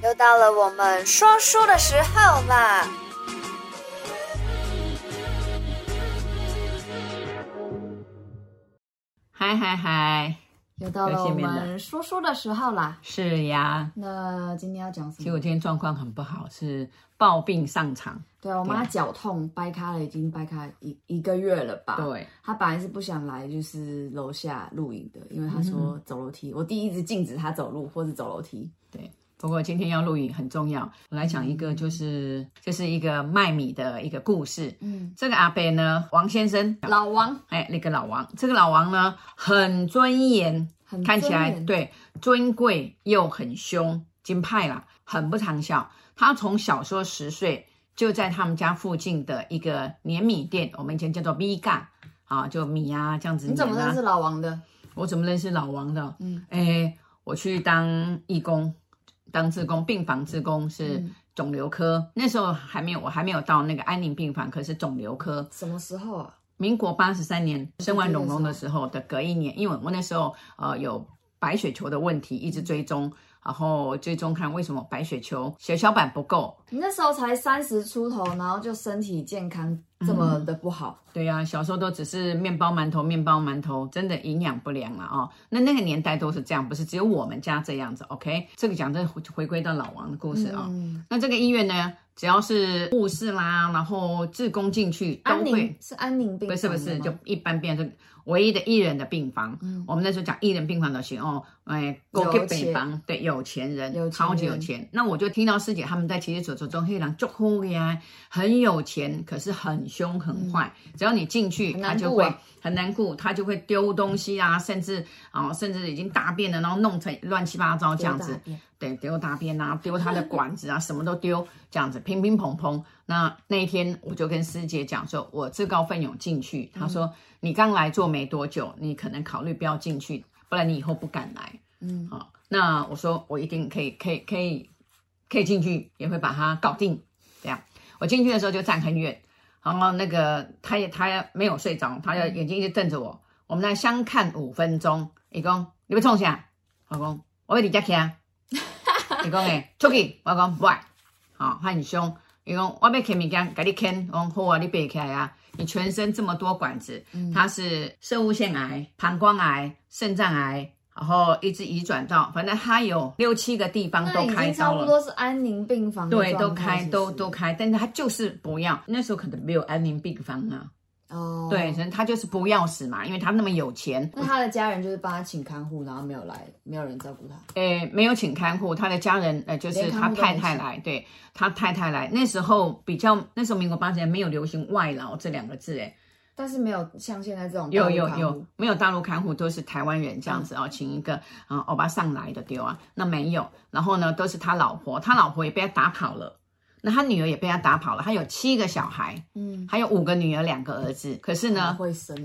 又到了我们说书的时候啦！嗨嗨嗨！又到了我们说书的时候啦！是呀。那今天要讲什么？其实我今天状况很不好，是暴病上场。对啊，我妈脚痛，掰开了，已经掰开一一个月了吧？对。她本来是不想来，就是楼下录影的，因为她说走楼梯，嗯、我弟一直禁止她走路或是走楼梯。对。不过今天要录影很重要，我来讲一个，就是就是一个卖米的一个故事。嗯，这个阿伯呢，王先生，老王，哎，那个老王，这个老王呢，很尊严，很看起来对尊贵又很凶，金派啦，很不常笑。他从小时候十岁就在他们家附近的一个碾米店，我们以前叫做米干啊，就米啊这样子。你怎么认识老王的？我怎么认识老王的？嗯，哎，我去当义工。当志工，病房志工是肿瘤科，嗯、那时候还没有，我还没有到那个安宁病房，可是肿瘤科。什么时候啊？民国八十三年生完龙龙的时候的隔一年，因为我那时候呃有白血球的问题，一直追踪。然后追踪看为什么白血球血小板不够？你那时候才三十出头，然后就身体健康这么的不好？嗯、对呀、啊，小时候都只是面包馒头，面包馒头，真的营养不良了哦。那那个年代都是这样，不是只有我们家这样子。OK，这个讲的回归到老王的故事啊、哦。嗯、那这个医院呢，只要是护士啦，然后志工进去都会是安宁病，不是不是，就一般变成。唯一的一人的病房，嗯、我们那时候讲一人病房都行哦，哎，高级病房，对，有钱人，有钱人超级有钱。那我就听到师姐他们在其实走走中，黑狼就呼呀，很有钱，可是很凶很坏。嗯、只要你进去，他就会很难顾，他就会丢东西啊，甚至啊、哦，甚至已经大便了，然后弄成乱七八糟这样子。对，丢大便啊，丢他的管子啊，什么都丢，这样子乒乒乓乓。那那一天我就跟师姐讲说，我自告奋勇进去。她说，你刚来做没多久，你可能考虑不要进去，不然你以后不敢来。嗯，好，那我说我一定可以，可以，可以，可以进去，也会把它搞定。这样，我进去的时候就站很远，然后那个他也他也没有睡着，他的眼睛一直瞪着我。我们来相看五分钟，伊讲你要创啥？我讲我要离家去啊。你讲诶，出去！我讲喂，好，他很凶。伊讲我要啃物件，给你好啊，你别起来啊！你全身这么多管子，嗯、他是生物腺癌、膀胱癌、肾脏癌，然后一直移转到，反正它有六七个地方都开刀了。差不多是安宁病房。对，都开，都都开，但是它就是不要。那时候可能没有安宁病房啊。哦，oh. 对，人他就是不要死嘛，因为他那么有钱。那他的家人就是帮他请看护，然后没有来，没有人照顾他。诶，没有请看护，他的家人呃，就是他太太来，对，他太太来。那时候比较，那时候民国八十年没有流行外劳这两个字，诶，但是没有像现在这种有有有，没有大陆看护，都是台湾人这样子哦，嗯、请一个啊欧巴上来的丢啊，那没有。然后呢，都是他老婆，他老婆也被他打跑了。那他女儿也被他打跑了，他有七个小孩，嗯，还有五个女儿，两个儿子。可是呢，会生，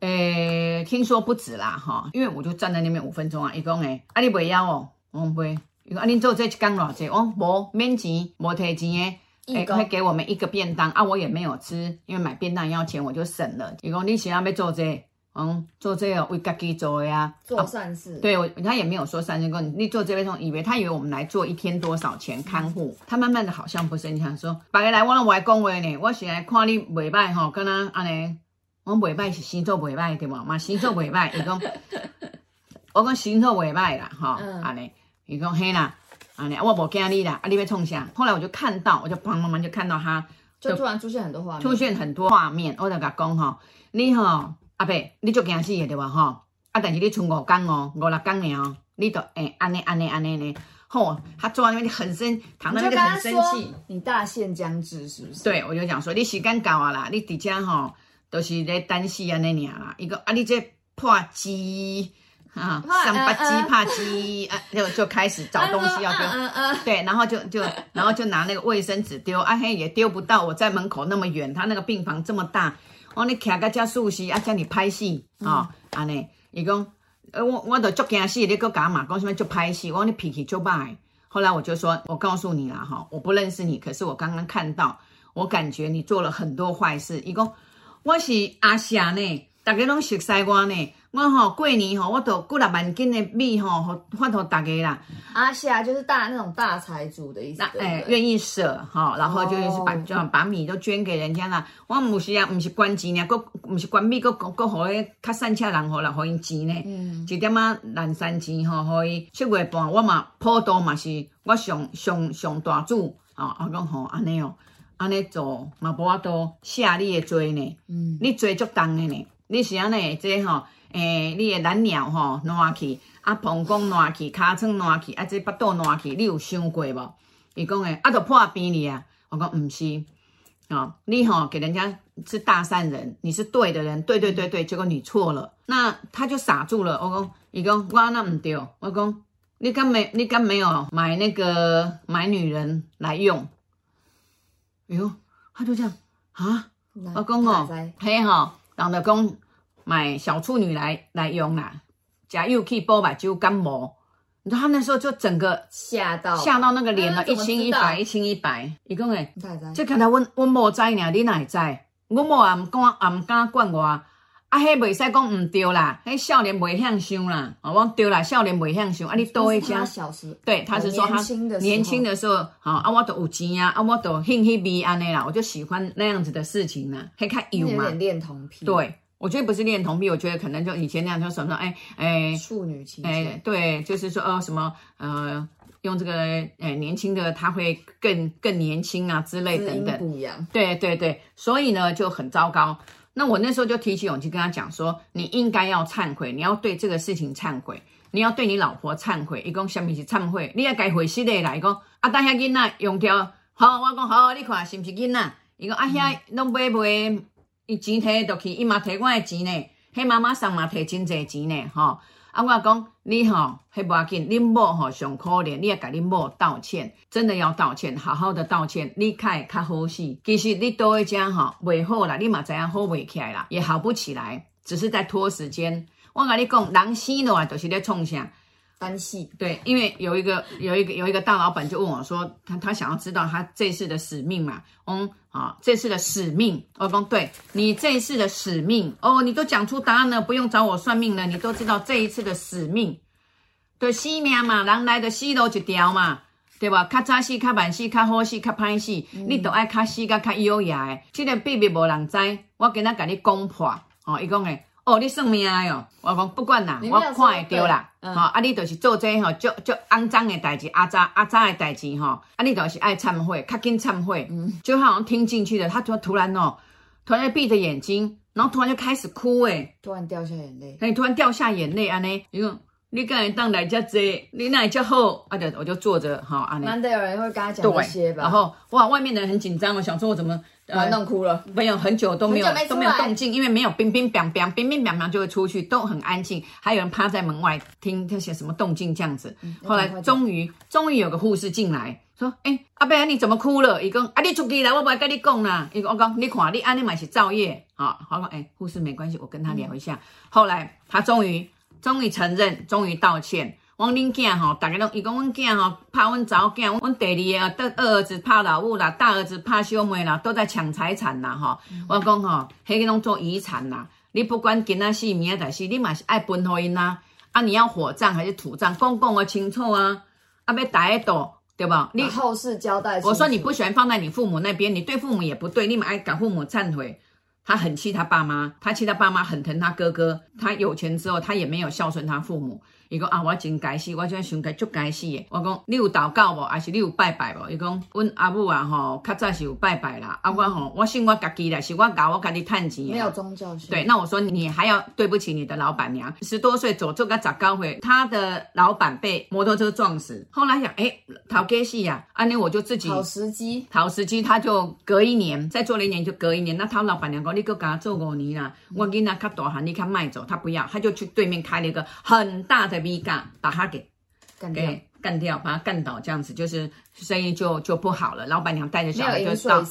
诶，听说不止啦，哈，因为我就站在那边五分钟啊，伊讲诶，啊你不要哦，我不会，伊讲啊你做这一工偌济，哦，无免钱，无提钱诶，诶，会给我们一个便当啊，我也没有吃，因为买便当要钱，我就省了。伊讲你想要要做这。嗯，做这个为家己做的呀，做善事。啊、对我，他也没有说善事，跟你做这边，以为他以为我们来做一天多少钱看护，他慢慢的好像不是，你想说，白个来我拢不爱讲话呢，我是来看你袂歹吼，跟他安尼，我袂歹是星座袂歹对吧？嘛星座袂歹，伊讲，我讲星座袂歹啦，吼，安尼，伊讲嘿啦，安尼，我无惊你啦，啊，你要创啥？后来我就看到，我就砰砰砰就看到他，就突然出现很多画面，出现很多画面，我就甲讲吼，你吼。阿伯，你就惊死的对吧？哈，啊，但是你剩五天哦，五六天了哦，你都诶，安尼安尼安尼呢？吼，他坐在那边很生，躺在那边很生气。你大限将至是不是？对，我就讲说，你时间到啊啦，你伫遮吼，都是在等死安尼尔啦。一个啊，你这破鸡啊，上八鸡怕鸡啊，就就开始找东西要丢。嗯嗯。对，然后就就然后就拿那个卫生纸丢，啊嘿，也丢不到。我在门口那么远，他那个病房这么大。我你徛到遮舒适，啊，叫你拍戏啊，安尼、嗯，伊讲，呃，我我都足惊死，你搁干嘛？讲什么就拍戏？我讲你脾气足歹。后来我就说，我告诉你啦，哈，我不认识你，可是我刚刚看到，我感觉你做了很多坏事。伊讲，我是阿霞呢，大家拢熟悉我呢。我吼过年吼，我都几六万斤的米吼，发给大家啦。阿夏就是大那种大财主的意思，哎，愿意舍吼，然后就是把就把米都捐给人家啦。我唔是啊，唔是捐钱呢，佫唔是捐米，搁搁搁互迄较善巧人互来互因钱呢。嗯，一点仔零散钱吼，互伊七月半，我嘛普渡嘛是我上上上大主啊，我讲吼安尼哦，安尼做嘛无法度下你的罪呢。嗯，你罪足重的呢，你是安尼这吼。诶、欸，你的懒鸟吼烂去，啊膀胱烂去，尻川烂去，啊这腹肚烂去，你有想过无？伊讲诶，啊都破病哩啊！我讲毋是，哦，你吼给人家是大善人，你是对的人，对对对对，结果你错了，那他就傻住了。我讲，伊讲我那毋对，我讲你敢没你敢没有买那个买女人来用？哎呦，他就这样啊！我讲哦，嘿吼，人就讲。买小处女来来用啦，假又可以包把酒感冒，你知道他那时候就整个吓到吓到那个脸了，一清一白，一清一白。伊讲诶，这看他问问某知呢，你哪会知？我某也唔敢也唔敢管我，啊，迄袂使讲唔对啦，迄少年袂向想啦，我讲对啦，少年袂向想，啊你多一家，对，他是说他年轻的时候，好啊，我都有钱啊，啊我都兴迄味安尼啦，我就喜欢那样子的事情呢，还看有嘛，有点恋童癖，对。我觉得不是恋童癖，我觉得可能就以前那样，就什么哎哎处女情哎对，就是说哦什么呃用这个哎年轻的他会更更年轻啊之类等等，不一样。对对对，所以呢就很糟糕。那我那时候就提起勇气跟他讲说，你应该要忏悔，你要对这个事情忏悔，你要对你老婆忏悔。伊讲什么是忏悔？你也该悔死的来一个啊，大下囡仔用掉好，我讲好，你看是不是囡仔？伊讲啊遐拢买买。伊钱摕倒去，伊嘛摕我的钱呢。迄妈妈送嘛摕真济钱呢，吼。啊，我讲你吼，迄无要紧，恁某吼上可怜，你也甲恁某道歉，真的要道歉，好好的道歉，你才会较好势。其实你倒一家吼，袂好啦，你嘛知影好袂起来啦，也好不起来，只是在拖时间。我甲你讲，人生的话就是咧创啥？单戏。对，因为有一个有一个有一个大老板就问我说，他他想要知道他这次的使命嘛，嗯。啊，这次的使命，我讲对，你这一次的使命哦，你都讲出答案了，不用找我算命了，你都知道这一次的使命，对，生命嘛，人来的死路一条嘛，对吧？较早死，较晚死，较好死，较歹死，嗯、你都爱较死甲较优雅的，这个秘密无人知，我今仔甲你讲破，哦，伊讲诶。哦，你算命的哟！我讲不管啦，我看会到啦。吼、嗯哦，啊，你就是做这吼，足足肮脏的代志，阿渣阿渣的代志吼，啊，你就是爱忏悔，较紧忏悔。嗯，就好像听进去了，他突突然哦，突然闭着眼睛，然后突然就开始哭诶，突然掉下眼泪，哎，突然掉下眼泪安尼，因为你敢会当来遮济，你那遮好，啊就我就坐着哈安尼。难得有人会跟他讲这些吧？然后哇，外面的人很紧张，我想说我怎么。呃、弄哭了，没有很久都没有都没有动静，因为没有冰冰冰冰冰冰冰冰就会出去，都很安静，还有人趴在门外听他些什么动静这样子。后来终于终于有个护士进来说：“哎、阿贝、啊、你怎么哭了？”伊讲：“啊，你出去啦，我不爱跟你讲啦。”伊讲：“我讲你看你安尼嘛是造业。”好，好了，哎、护士没关系，我跟他聊一下。后来他终于终于承认，终于道歉。阮恁囝吼，大家拢伊讲阮囝吼，怕阮查某囝，阮第二个二二儿子怕老母啦，大儿子怕小妹啦，都在抢财产啦吼。嗯、我讲吼，迄个拢做遗产啦。你不管今仔死明仔代死，你嘛是爱分互因啦。啊，你要火葬还是土葬，公公的清楚啊。啊，要大个度，对吧？你后事交代。我说你不喜欢放在你父母那边，你对父母也不对，你嘛爱赶父母忏悔。他很气他爸妈，他气他爸妈，很疼他哥哥。他有钱之后，他也没有孝顺他父母。伊讲啊，我真该死，我真想该足该死的。我讲你有祷告无，还是你有拜拜无？伊讲阮阿母啊吼，较早是有拜拜啦。啊我吼，我信我家己啦，是我教我家己趁钱。没有宗教性。对，那我说你还要对不起你的老板娘。十多岁走这个早高会，他的老板被摩托车撞死。后来想，诶，讨该死呀，安尼我就自己讨时机，讨时机，他就隔一年再做了一年，就隔一年。那他老板娘讲，你搁甲做五年啦，我囡仔较大汉，你看卖走，他不要，他就去对面开了一个很大的 V 杠，把他给干掉，干掉，把他干倒，这样子就是生意就就不好了。老板娘带着小孩就到，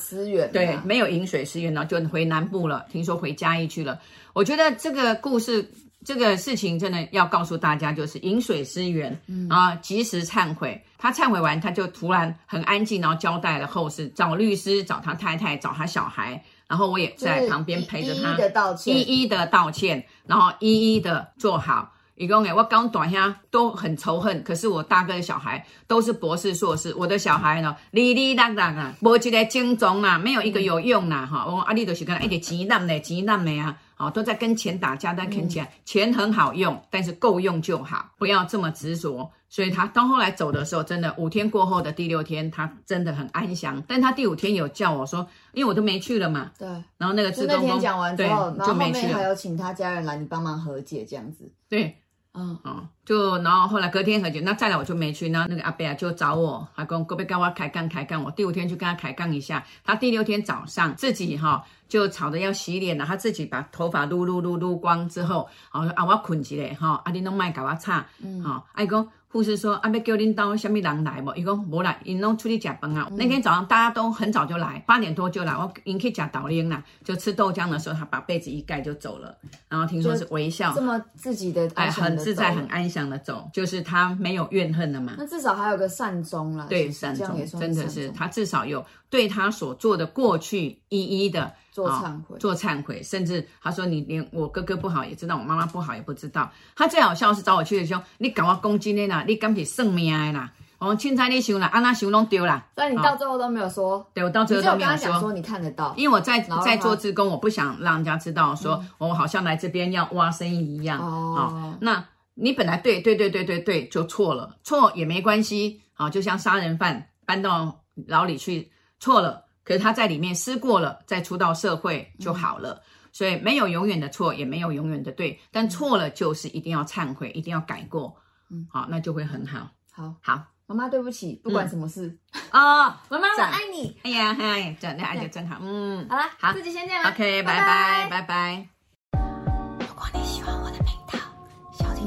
对，没有饮水思源然后，就回南部了。听说回嘉义去了。我觉得这个故事，这个事情真的要告诉大家，就是饮水思源，嗯啊，及时忏悔。他忏悔完，他就突然很安静，然后交代了后事，找律师，找他太太，找他小孩。然后我也在旁边陪着他，一一的道歉，一一的道歉，然后一一的做好。一共诶，我刚短下都很仇恨，可是我大哥的小孩都是博士硕士，我的小孩呢，哩哩当当啊，无一个精忠啊，没有一个有用呐，哈，我阿丽都是跟他一点钱烂的，钱烂的啊，好，都在跟钱打架，但看起来钱很好用，但是够用就好，不要这么执着。所以他到后来走的时候，真的五天过后的第六天，他真的很安详。但他第五天有叫我说，因为我都没去了嘛，对，然后那个志工那天讲完之后，对，就没去了，还有请他家人来你帮忙和解这样子，对。嗯。哦，就然后后来隔天很久，那再来我就没去。然后那个阿伯啊就找我，还跟隔壁跟我开杠开杠。我第五天去跟他开杠一下，他第六天早上自己哈、哦、就吵着要洗脸了，他自己把头发撸撸撸撸光之后，然后啊我困起来哈，阿你拢卖给我擦，嗯好，阿公。护士说：“阿要叫恁到什么人来不？伊讲无来，因拢出去吃饭啊。嗯、那天早上大家都很早就来，八点多就来。我因去吃豆奶啦，就吃豆浆的时候，他把被子一盖就走了。然后听说是微笑，这么自己的，哎，很自在、很安详的走，就是他没有怨恨了嘛。那至少还有个善终了，对，善终真的是他至少有对他所做的过去一一的。”做忏悔，做忏悔，甚至他说：“你连我哥哥不好也知道，我妈妈不好也不知道。”他最好笑是找我去的时候，你搞我攻击你啦，你敢是算命的啦？哦凊彩你想啦，安那想拢丢啦。但你到最后都没有说，对我到最后都没有说。说你看得到，因为我在在做志工，我不想让人家知道说我好像来这边要挖生意一样。哦，那你本来对对对对对对就错了，错也没关系。啊，就像杀人犯搬到牢里去，错了。可是他在里面思过了，再出到社会就好了。嗯、所以没有永远的错，也没有永远的对。但错了就是一定要忏悔，一定要改过。嗯，好，那就会很好。好，好，妈妈对不起，不管什么事啊，妈妈我爱你。哎呀，哎呀，这样那爱就真好。嗯，好了，好，自己先这样。OK，拜拜，拜拜。